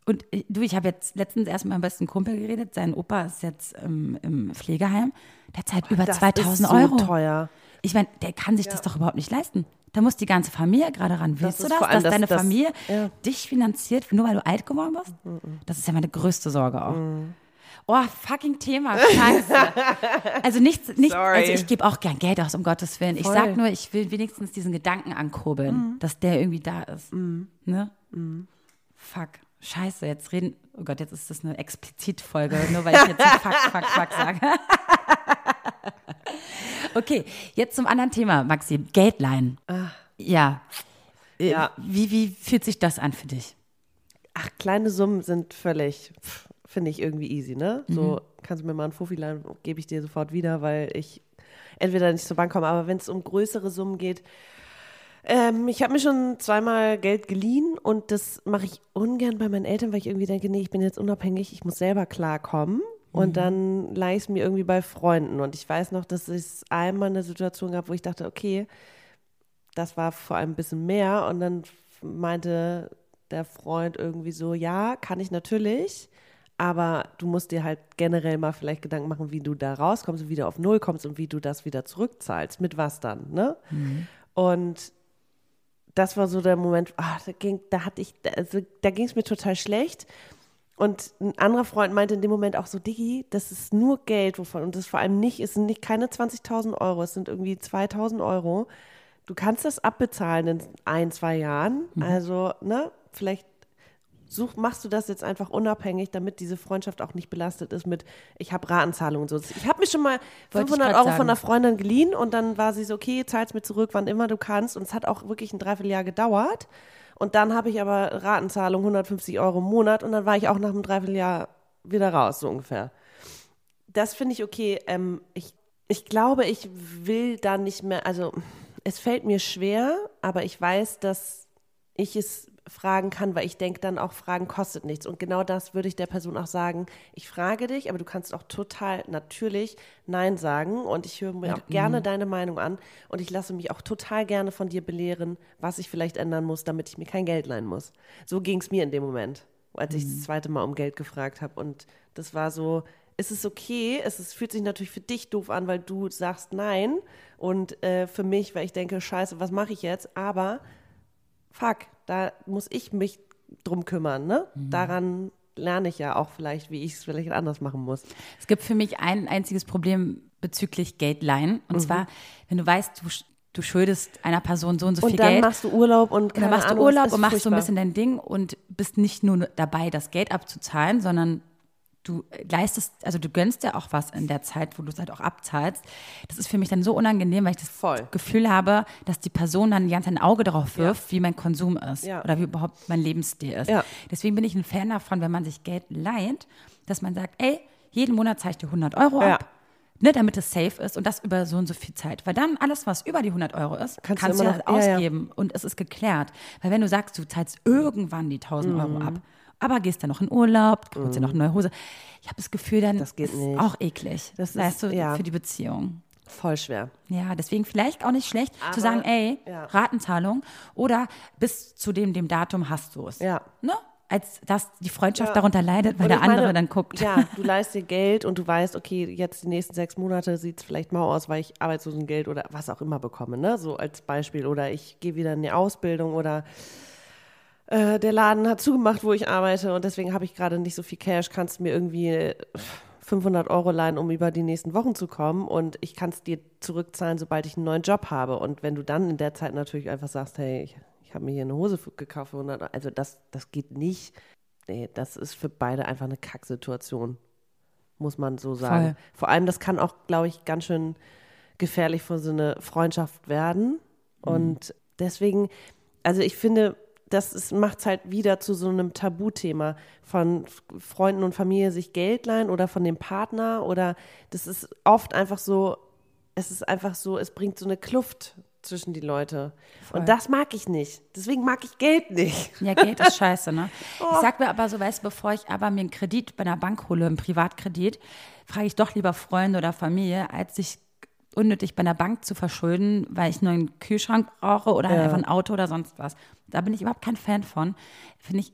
Und äh, du, ich habe jetzt letztens erst mit meinem besten Kumpel geredet. Sein Opa ist jetzt ähm, im Pflegeheim. Der zahlt über Das 2000 ist so Euro. teuer. Ich meine, der kann sich das doch überhaupt nicht leisten. Da muss die ganze Familie gerade ran. Willst du das, vor allem dass das- deine das- Familie ja. dich finanziert, nur weil du alt geworden bist? Das ist ja meine größte Sorge auch. Oh, fucking Thema. Scheiße. *laughs* also nichts, nicht, also ich gebe auch gern Geld aus, um Gottes Willen. Ich Voll. sag nur, ich will wenigstens diesen Gedanken ankurbeln, dass der irgendwie da ist. Ne? Fuck. Scheiße, jetzt reden. Oh Gott, jetzt ist das eine Explizitfolge, nur weil ich jetzt fuck, fuck, fuck sage. *laughs* okay, jetzt zum anderen Thema, Maxi. Geldleihen. Ja. Äh, Ja. Wie, wie fühlt sich das an für dich? Ach, kleine Summen sind völlig, pff, finde ich irgendwie easy, ne? Mhm. So, kannst du mir mal einen Fuffi leihen, gebe ich dir sofort wieder, weil ich entweder nicht zur Bank komme, aber wenn es um größere Summen geht, ähm, ich habe mir schon zweimal Geld geliehen und das mache ich ungern bei meinen Eltern, weil ich irgendwie denke, nee, ich bin jetzt unabhängig, ich muss selber klarkommen. Und dann leih ich es mir irgendwie bei Freunden. Und ich weiß noch, dass es einmal eine Situation gab, wo ich dachte, okay, das war vor allem ein bisschen mehr. Und dann meinte der Freund irgendwie so, ja, kann ich natürlich. Aber du musst dir halt generell mal vielleicht Gedanken machen, wie du da rauskommst und wieder auf Null kommst und wie du das wieder zurückzahlst. Mit was dann, ne? Und das war so der Moment, ah, da ging, da hatte ich, also, da ging es mir total schlecht. Und ein anderer Freund meinte in dem Moment auch so, Diggi, das ist nur Geld, wovon, und das vor allem nicht, es sind nicht keine 20.000 Euro, es sind irgendwie 2.000 Euro. Du kannst das abbezahlen in ein, zwei Jahren. Also, ne, vielleicht such, machst du das jetzt einfach unabhängig, damit diese Freundschaft auch nicht belastet ist mit, ich habe Ratenzahlungen und so. Ich habe mir schon mal Wollte ich 500 grad Euro sagen. von einer Freundin geliehen und dann war sie so, okay, zahlst mir zurück, wann immer du kannst. Und es hat auch wirklich ein Dreivierteljahr gedauert. Und dann habe ich aber Ratenzahlung 150 Euro im Monat und dann war ich auch nach einem Dreivierteljahr wieder raus, so ungefähr. Das finde ich okay. Ähm, ich, ich glaube, ich will da nicht mehr, also es fällt mir schwer, aber ich weiß, dass ich es fragen kann, weil ich denke dann auch, Fragen kostet nichts. Und genau das würde ich der Person auch sagen. Ich frage dich, aber du kannst auch total natürlich Nein sagen. Und ich höre mir auch gerne deine Meinung an. Und ich lasse mich auch total gerne von dir belehren, was ich vielleicht ändern muss, damit ich mir kein Geld leihen muss. So ging es mir in dem Moment, als ich das zweite Mal um Geld gefragt habe. Und das war so, es ist okay, es ist, fühlt sich natürlich für dich doof an, weil du sagst Nein. Und äh, für mich, weil ich denke, scheiße, was mache ich jetzt? Aber fuck, da muss ich mich drum kümmern, ne? Daran lerne ich ja auch vielleicht, wie ich es vielleicht anders machen muss. Es gibt für mich ein einziges Problem bezüglich Geldleihen. Mhm. Und zwar, wenn du weißt, du, du schuldest einer Person so und so Und viel dann Geld. machst du Urlaub und Und dann keine machst du Ahnung, Urlaub es und machst so ein furchtbar. bisschen dein Ding und bist nicht nur dabei, das Geld abzuzahlen, sondern du leistest, also du gönnst dir auch was in der Zeit, wo du es halt auch abzahlst. Das ist für mich dann so unangenehm, weil ich das Voll. Gefühl habe, dass die Person dann die ganze Zeit ein Auge darauf wirft, wie mein Konsum ist Ja. oder wie überhaupt mein Lebensstil ist. Ja. Deswegen bin ich ein Fan davon, wenn man sich Geld leiht, dass man sagt, ey, jeden Monat zahle ich dir 100 Euro Ja. ab. Ne, damit es safe ist und das über so und so viel Zeit. Weil dann alles, was über die 100 Euro ist, Kannst kannst, du du noch- ja, ja. ausgeben und es ist geklärt. Weil wenn du sagst, du zahlst irgendwann die 1000 Euro Mhm. ab, aber gehst dann noch in Urlaub, holst dir noch eine neue Hose, ich habe das Gefühl, dann Das geht ist nicht. auch eklig. Das weißt ist- du, ja. für die Beziehung. Voll schwer. Ja, deswegen vielleicht auch nicht schlecht Aber- zu sagen, ey, ja. Ratenzahlung oder bis zu dem, dem Datum hast du es. Ja. Ne? Als dass die Freundschaft Ja. darunter leidet, weil der ich meine, andere dann guckt. Ja, du *laughs* leist dir Geld und du weißt, okay, jetzt die nächsten sechs Monate sieht es vielleicht mau aus, weil ich Arbeitslosengeld oder was auch immer bekomme, ne? So als Beispiel. Oder ich gehe wieder in die Ausbildung oder äh, der Laden hat zugemacht, wo ich arbeite und deswegen habe ich gerade nicht so viel Cash. Kannst du mir irgendwie äh, 500 Euro leihen, um über die nächsten Wochen zu kommen und ich kann es dir zurückzahlen, sobald ich einen neuen Job habe. Und wenn du dann in der Zeit natürlich einfach sagst, hey, ich, ich habe mir hier eine Hose gekauft für 100 Euro, also das, das geht nicht. Nee, das ist für beide einfach eine Kacksituation, muss man so sagen. Voll. Vor allem, das kann auch, glaube ich, ganz schön gefährlich für so eine Freundschaft werden. Und deswegen, also ich finde, das macht es halt wieder zu so einem Tabuthema von Freunden und Familie sich Geld leihen oder von dem Partner oder das ist oft einfach so, es ist einfach so, es bringt so eine Kluft zwischen die Leute. Und das mag ich nicht. Deswegen mag ich Geld nicht. Ja, Geld ist scheiße, ne? Oh. *laughs* Ich sag mir aber so, weißt du, bevor ich aber mir einen Kredit bei einer Bank hole, einen Privatkredit, frage ich doch lieber Freunde oder Familie, als sich unnötig bei einer Bank zu verschulden, weil ich nur einen Kühlschrank brauche oder halt einfach ein Auto oder sonst was. Da bin ich überhaupt kein Fan von. Finde ich,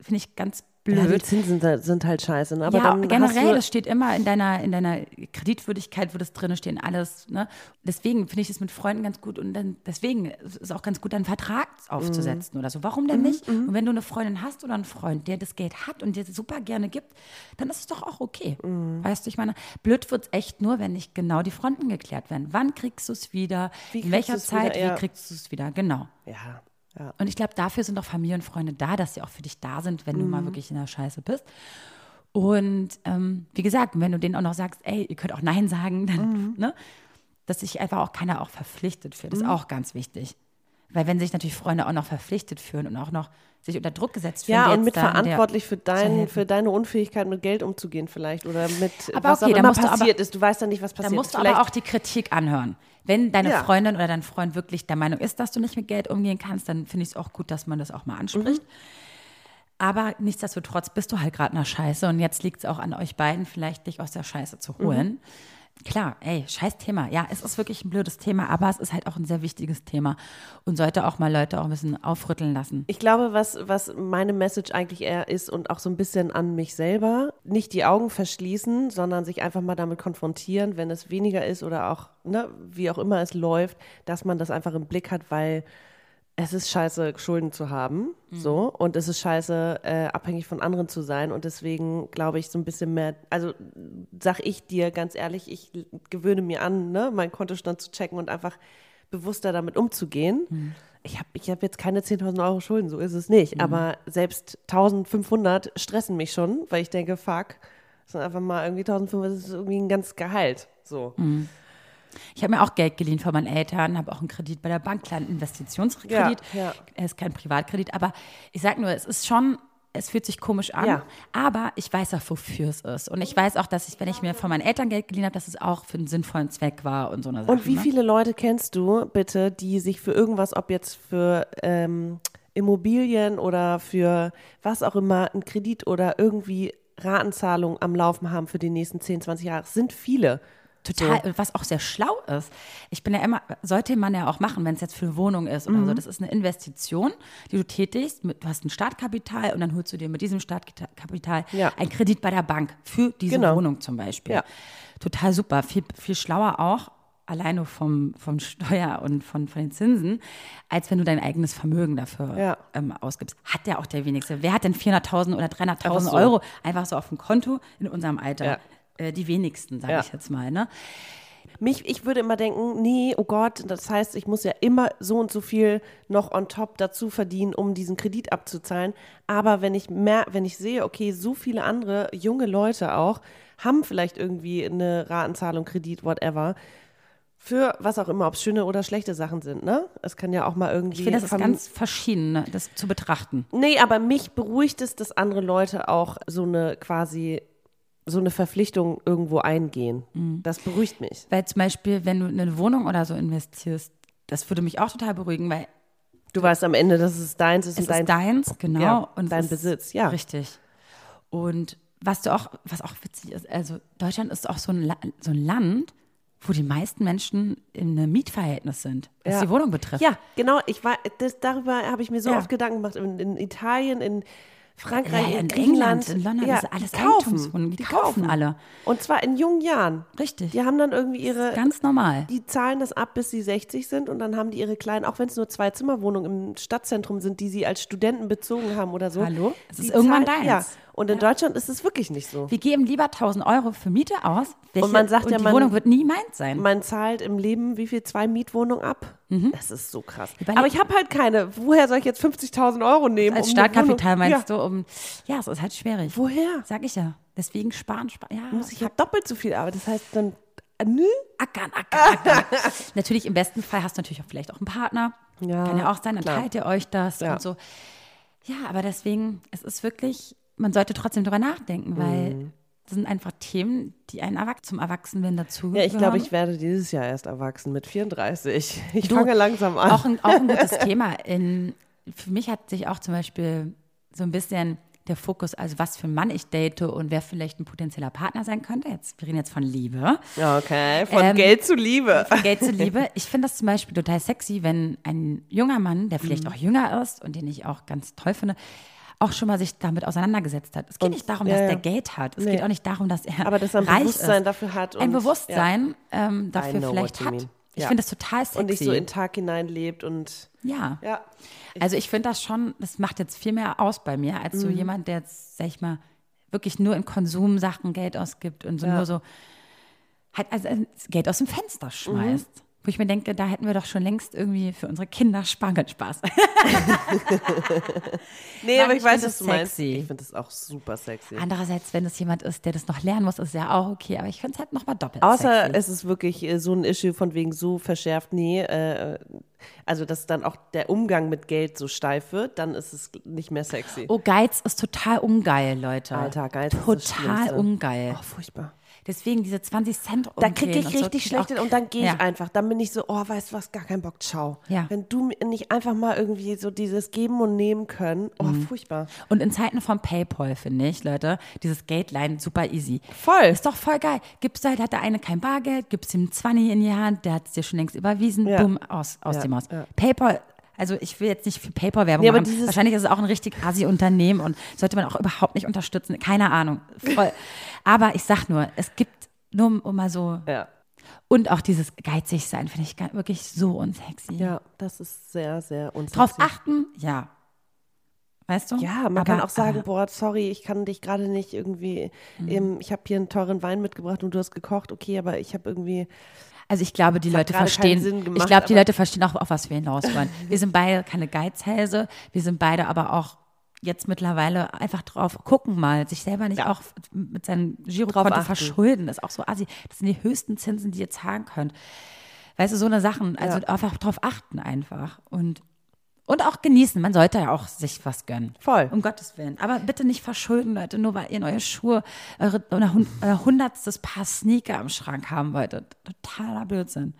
finde ich ganz Ja, die blöd. Zinsen sind, halt scheiße. Ne? Aber ja, generell, das steht immer in deiner, in deiner Kreditwürdigkeit, wo das drin stehen, alles. Ne? Deswegen finde ich es mit Freunden ganz gut und dann, deswegen ist es auch ganz gut, einen Vertrag aufzusetzen oder so. Warum denn nicht? Und wenn du eine Freundin hast oder einen Freund, der das Geld hat und dir super gerne gibt, dann ist es doch auch okay. Weißt du, ich meine, blöd wird es echt nur, wenn nicht genau die Fronten geklärt werden. Wann kriegst du es wieder? Wie in welcher wieder? Zeit? Ja. Wie kriegst du es wieder? Genau. Ja, ja. Und ich glaube, dafür sind auch Familie und Freunde da, dass sie auch für dich da sind, wenn du Mhm. mal wirklich in der Scheiße bist. Und ähm, wie gesagt, wenn du denen auch noch sagst, ey, ihr könnt auch Nein sagen, *laughs* dann, Mhm. ne, dass sich einfach auch keiner auch verpflichtet fühlt, ist auch ganz wichtig. Weil wenn sich natürlich Freunde auch noch verpflichtet fühlen und auch noch sich unter Druck gesetzt fühlen, Ja, und mit da in der- verantwortlich für, dein, für deine Unfähigkeit, mit Geld umzugehen vielleicht oder mit Aber was okay, auch immer musst du aber- passiert ist. Du weißt ja nicht, was Da passiert musst ist. du Vielleicht- aber auch die Kritik anhören. Wenn deine Ja. Freundin oder dein Freund wirklich der Meinung ist, dass du nicht mit Geld umgehen kannst, dann finde ich es auch gut, dass man das auch mal anspricht. Aber nichtsdestotrotz bist du halt gerade in der Scheiße und jetzt liegt es auch an euch beiden, vielleicht dich aus der Scheiße zu holen. Klar, ey, scheiß Thema. Ja, es ist wirklich ein blödes Thema, aber es ist halt auch ein sehr wichtiges Thema und sollte auch mal Leute auch ein bisschen aufrütteln lassen. Ich glaube, was, was meine Message eigentlich eher ist und auch so ein bisschen an mich selber, nicht die Augen verschließen, sondern sich einfach mal damit konfrontieren, wenn es weniger ist oder auch, ne, wie auch immer es läuft, dass man das einfach im Blick hat, weil es ist scheiße, Schulden zu haben, so, und es ist scheiße, äh, abhängig von anderen zu sein. Und deswegen glaube ich so ein bisschen mehr, also sag ich dir ganz ehrlich, ich gewöhne mir an, ne, meinen Kontostand zu checken und einfach bewusster damit umzugehen. Ich habe ich hab jetzt keine 10.000 Euro Schulden, so ist es nicht. Aber selbst 1.500 stressen mich schon, weil ich denke, fuck, das sind einfach mal irgendwie 1.500, das ist irgendwie ein ganz Gehalt, so. Ich habe mir auch Geld geliehen von meinen Eltern, habe auch einen Kredit bei der Bank, kleinen Investitionskredit. Ja, ja. Er ist kein Privatkredit, aber ich sag nur, es ist schon, es fühlt sich komisch an, Ja. aber ich weiß auch, wofür es ist. Und ich weiß auch, dass ich, wenn ich mir von meinen Eltern Geld geliehen habe, dass es auch für einen sinnvollen Zweck war und so eine Sache. Und wie ne? viele Leute kennst du bitte, die sich für irgendwas, ob jetzt für ähm, Immobilien oder für was auch immer, einen Kredit oder irgendwie Ratenzahlung am Laufen haben für die nächsten 10, 20 Jahre? Es sind viele. Total, was auch sehr schlau ist. Ich bin ja immer, sollte man ja auch machen, wenn es jetzt für eine Wohnung ist oder Mhm. so. Das ist eine Investition, die du tätigst. Mit, du hast ein Startkapital und dann holst du dir mit diesem Startkapital Ja. einen Kredit bei der Bank für diese Genau. Wohnung zum Beispiel. Ja. Total super, viel, viel schlauer auch. Alleine vom, vom Steuer und von, von den Zinsen, als wenn du dein eigenes Vermögen dafür Ja. ähm, ausgibst. Hat ja auch der wenigste. Wer hat denn 400.000 oder 300.000 Einfach so. Euro einfach so auf dem Konto in unserem Alter? Ja. Äh, die wenigsten, sage Ja. ich jetzt mal. Ne? Mich, ich würde immer denken, nee, oh Gott, das heißt, ich muss ja immer so und so viel noch on top dazu verdienen, um diesen Kredit abzuzahlen. Aber wenn ich mer wenn ich sehe, okay, so viele andere junge Leute auch haben vielleicht irgendwie eine Ratenzahlung, Kredit, whatever, für was auch immer, ob es schöne oder schlechte Sachen sind, ne? Es kann ja auch mal irgendwie. Ich finde, das ist ganz verschieden, ne, das zu betrachten. Nee, aber mich beruhigt es, dass andere Leute auch so eine quasi so eine Verpflichtung irgendwo eingehen. Mhm. Das beruhigt mich. Weil zum Beispiel, wenn du in eine Wohnung oder so investierst, das würde mich auch total beruhigen, weil Du weißt am Ende, dass es deins ist es und dein ist deins, genau. Ja, und dein Besitz, ja. Richtig. Und was du auch, was auch witzig ist, also Deutschland ist auch so ein, La so ein Land, wo die meisten Menschen in einem Mietverhältnis sind, was Ja. die Wohnung betrifft. Ja, genau. Ich war, das, darüber habe ich mir so Ja. oft Gedanken gemacht. In, in Italien, in Frankreich, Ja, in. England, in London, ja, das ist alles die kaufen. Eigentumswohnungen, die kaufen alle. Und zwar in jungen Jahren. Richtig. Die haben dann irgendwie ihre, Ganz normal. die zahlen das ab, bis sie 60 sind und dann haben die ihre kleinen, auch wenn es nur zwei Zimmerwohnungen im Stadtzentrum sind, die sie als Studenten bezogen haben oder so. Hallo? Es Die ist irgendwann zahlen- deins. Ja. Und in Deutschland ist es wirklich nicht so. Wir geben lieber 1000 Euro für Miete aus. Welche, man sagt ja, die man- Wohnung wird nie meins sein. Man zahlt im Leben wie viel? Zwei Mietwohnungen ab? Das ist so krass. Mhm. Überleg- Aber ich habe halt keine. Woher soll ich jetzt 50.000 Euro nehmen? Als um Startkapital meinst ja. du, um. Ja, es ist halt schwierig. Woher? Sag ich ja. Deswegen sparen, sparen. Ja, Muss ich ja doppelt so viel arbeiten. Das heißt dann, äh, nö. ackern, ackern, ackern. *laughs* natürlich, im besten Fall hast du natürlich auch vielleicht auch einen Partner. Ja, Kann ja auch sein, dann klar. teilt ihr euch das Ja. und so. Ja, aber deswegen, es ist wirklich, man sollte trotzdem drüber nachdenken, weil Mhm. das sind einfach Themen, die einen Erwach zum Erwachsenwerden dazu Ja, ich glaube, ich werde dieses Jahr erst erwachsen mit 34. Ich Du, fange langsam an. Auch ein, auch ein gutes *laughs* Thema. In, für mich hat sich auch zum Beispiel so ein bisschen der Fokus, also was für einen Mann ich date und wer vielleicht ein potenzieller Partner sein könnte. Jetzt, wir reden jetzt von Liebe. okay, von Ähm, Geld zu Liebe. Von Geld zu Liebe. *laughs* Ich finde das zum Beispiel total sexy, wenn ein junger Mann, der Mhm. vielleicht auch jünger ist und den ich auch ganz toll finde, auch schon mal sich damit auseinandergesetzt hat. Es geht Und- nicht darum, ja, dass ja. der Geld hat. Es Nee. geht auch nicht darum, dass er Aber dass er ein reich Bewusstsein ist. dafür hat. ein Bewusstsein ähm, I dafür vielleicht hat. mean. Ich Ja. finde das total sexy. Ja. Und nicht so in den Tag hinein lebt und ja. ja. Also ich finde das schon, das macht jetzt viel mehr aus bei mir, als so Mhm. jemand, der jetzt, sag ich mal, wirklich nur in Konsumsachen Geld ausgibt und so Ja. nur so halt also äh, Geld aus dem Fenster schmeißt. Mhm. Wo ich mir denke, da hätten wir doch schon längst irgendwie für unsere Kinder Spargelspaß. *laughs* *laughs* Nee, Nein, aber ich, ich weiß, was du meinst. Ich finde das auch super sexy. Andererseits, wenn es jemand ist, der das noch lernen muss, ist ja auch okay. Aber ich finde es halt nochmal doppelt Außer sexy. es ist wirklich äh, so ein Issue von wegen so verschärft, nee, äh, also dass dann auch der Umgang mit Geld so steif wird, dann ist es nicht mehr sexy. Oh, Geiz ist total ungeil, Leute. Alter, Geiz ist das Total ungeil. Oh, furchtbar. Deswegen diese 20 Cent Da kriege ich so, richtig auch- schlechte und dann gehe Ja. ich einfach. Dann bin ich so, oh, weißt du was, gar keinen Bock, ciao. Ja. Wenn du mir nicht einfach mal irgendwie so dieses Geben und Nehmen können, oh, Mhm. furchtbar. Und in Zeiten von PayPal, finde ich, Leute, dieses Gate-Line super easy. Voll. Ist doch voll geil. Gibst halt, hat der eine kein Bargeld, gibst ihm 20 in die Hand, der hat es dir schon längst überwiesen, Ja. bumm, aus, aus Ja, dem Haus. ja. PayPal, also ich will jetzt nicht für PayPal-Werbung Nee, aber machen. Wahrscheinlich ist es auch ein richtig assi Unternehmen und sollte man auch überhaupt nicht unterstützen. Keine Ahnung. Voll. aber ich sag nur, es gibt nur um mal so Ja. und auch dieses geizig sein finde ich gar- wirklich so unsexy. Ja, das ist sehr, sehr unsexy. Drauf achten, ja. Weißt du? Ja, man aber, kann auch sagen, aber, boah, sorry, ich kann dich gerade nicht irgendwie, Mhm. ähm, ich habe hier einen teuren Wein mitgebracht und du hast gekocht, okay, aber ich habe irgendwie, Also ich glaube, die Leute verstehen, Sinn ich gemacht, glaube, die Leute verstehen auch, auf was wir hinaus wollen. *laughs* Wir sind beide keine Geizhälse, wir sind beide aber auch jetzt mittlerweile einfach drauf gucken mal, sich selber nicht auch mit seinem Girokonto verschulden, das ist auch so assi. Das sind die höchsten Zinsen, die ihr zahlen könnt. Weißt du, so eine Sachen, also Ja. einfach drauf achten einfach und und auch genießen. Man sollte ja auch sich was gönnen. Voll. Um Gottes Willen. Aber bitte nicht verschulden, Leute, nur weil ihr neue Schuhe, eure, euer, Hund- euer hundertstes Paar Sneaker im Schrank haben wolltet. Totaler Blödsinn.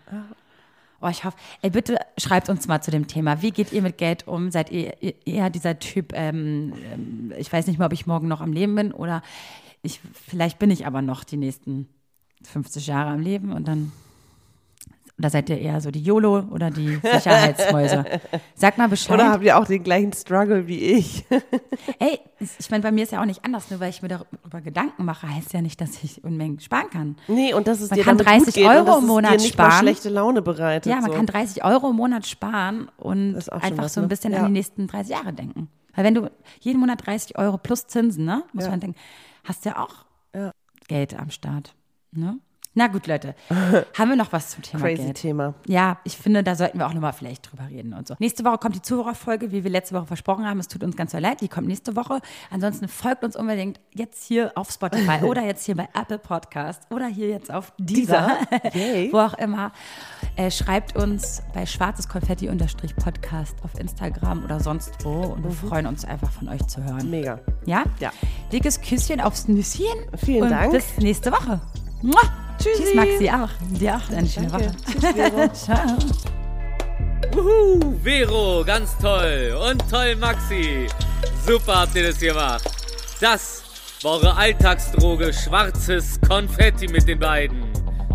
Oh, ich hoffe, ey, bitte schreibt uns mal zu dem Thema. Wie geht ihr mit Geld um? Seid ihr ihr- eher dieser Typ, ähm, ähm, ich weiß nicht mal, ob ich morgen noch am Leben bin oder ich, vielleicht bin ich aber noch die nächsten 50 Jahre am Leben und dann, oder seid ihr eher so die YOLO oder die Sicherheitsmäuse? *laughs* Sag mal Bescheid. oder habt ihr auch den gleichen Struggle wie ich? *laughs* Ey, ich meine, bei mir ist ja auch nicht anders, nur weil ich mir darüber Gedanken mache, heißt ja nicht, dass ich Unmengen sparen kann. nee, und dass es Man dir kann damit 30 gut geht Euro und im Monat dir nicht mal sparen. schlechte Laune bereitet. Ja, man so. kann 30 Euro im Monat sparen und Das ist einfach was, so ein ne? bisschen Ja. an die nächsten 30 Jahre denken. Weil wenn du jeden Monat 30 Euro plus Zinsen, ne, muss Ja. man denken, hast ja auch Ja. Geld am Start. Ne? Na gut, Leute. *laughs* Haben wir noch was zum Thema Crazy Geld? Thema. Ja, ich finde, da sollten wir auch nochmal vielleicht drüber reden und so. Nächste Woche kommt die Zuhörerfolge, wie wir letzte Woche versprochen haben. Es tut uns ganz so leid, die kommt nächste Woche. Ansonsten folgt uns unbedingt jetzt hier auf Spotify *laughs* oder jetzt hier bei Apple Podcast oder hier jetzt auf dieser, *laughs* wo auch immer. Äh, schreibt uns bei schwarzes Konfetti-Podcast auf Instagram oder sonst wo und wir freuen uns einfach von euch zu hören. Mega. Ja? Ja. Dickes Küsschen aufs Nüsschen. Vielen und Dank. Bis nächste Woche. Mua. Tschüssi. Tschüss, Maxi auch. Dir auch eine schöne Danke. Woche. Tschüss, Vero. *laughs* Ciao. Wuhu, Vero, ganz toll. Und toll, Maxi. Super habt ihr das gemacht. Das war eure Alltagsdroge Schwarzes Konfetti mit den beiden.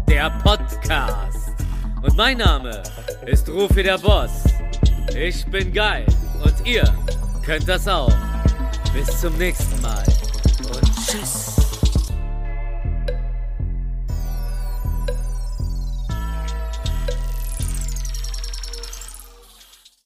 Der Podcast. Und mein Name ist Rufi der Boss. Ich bin geil. Und ihr könnt das auch. Bis zum nächsten Mal. Und tschüss.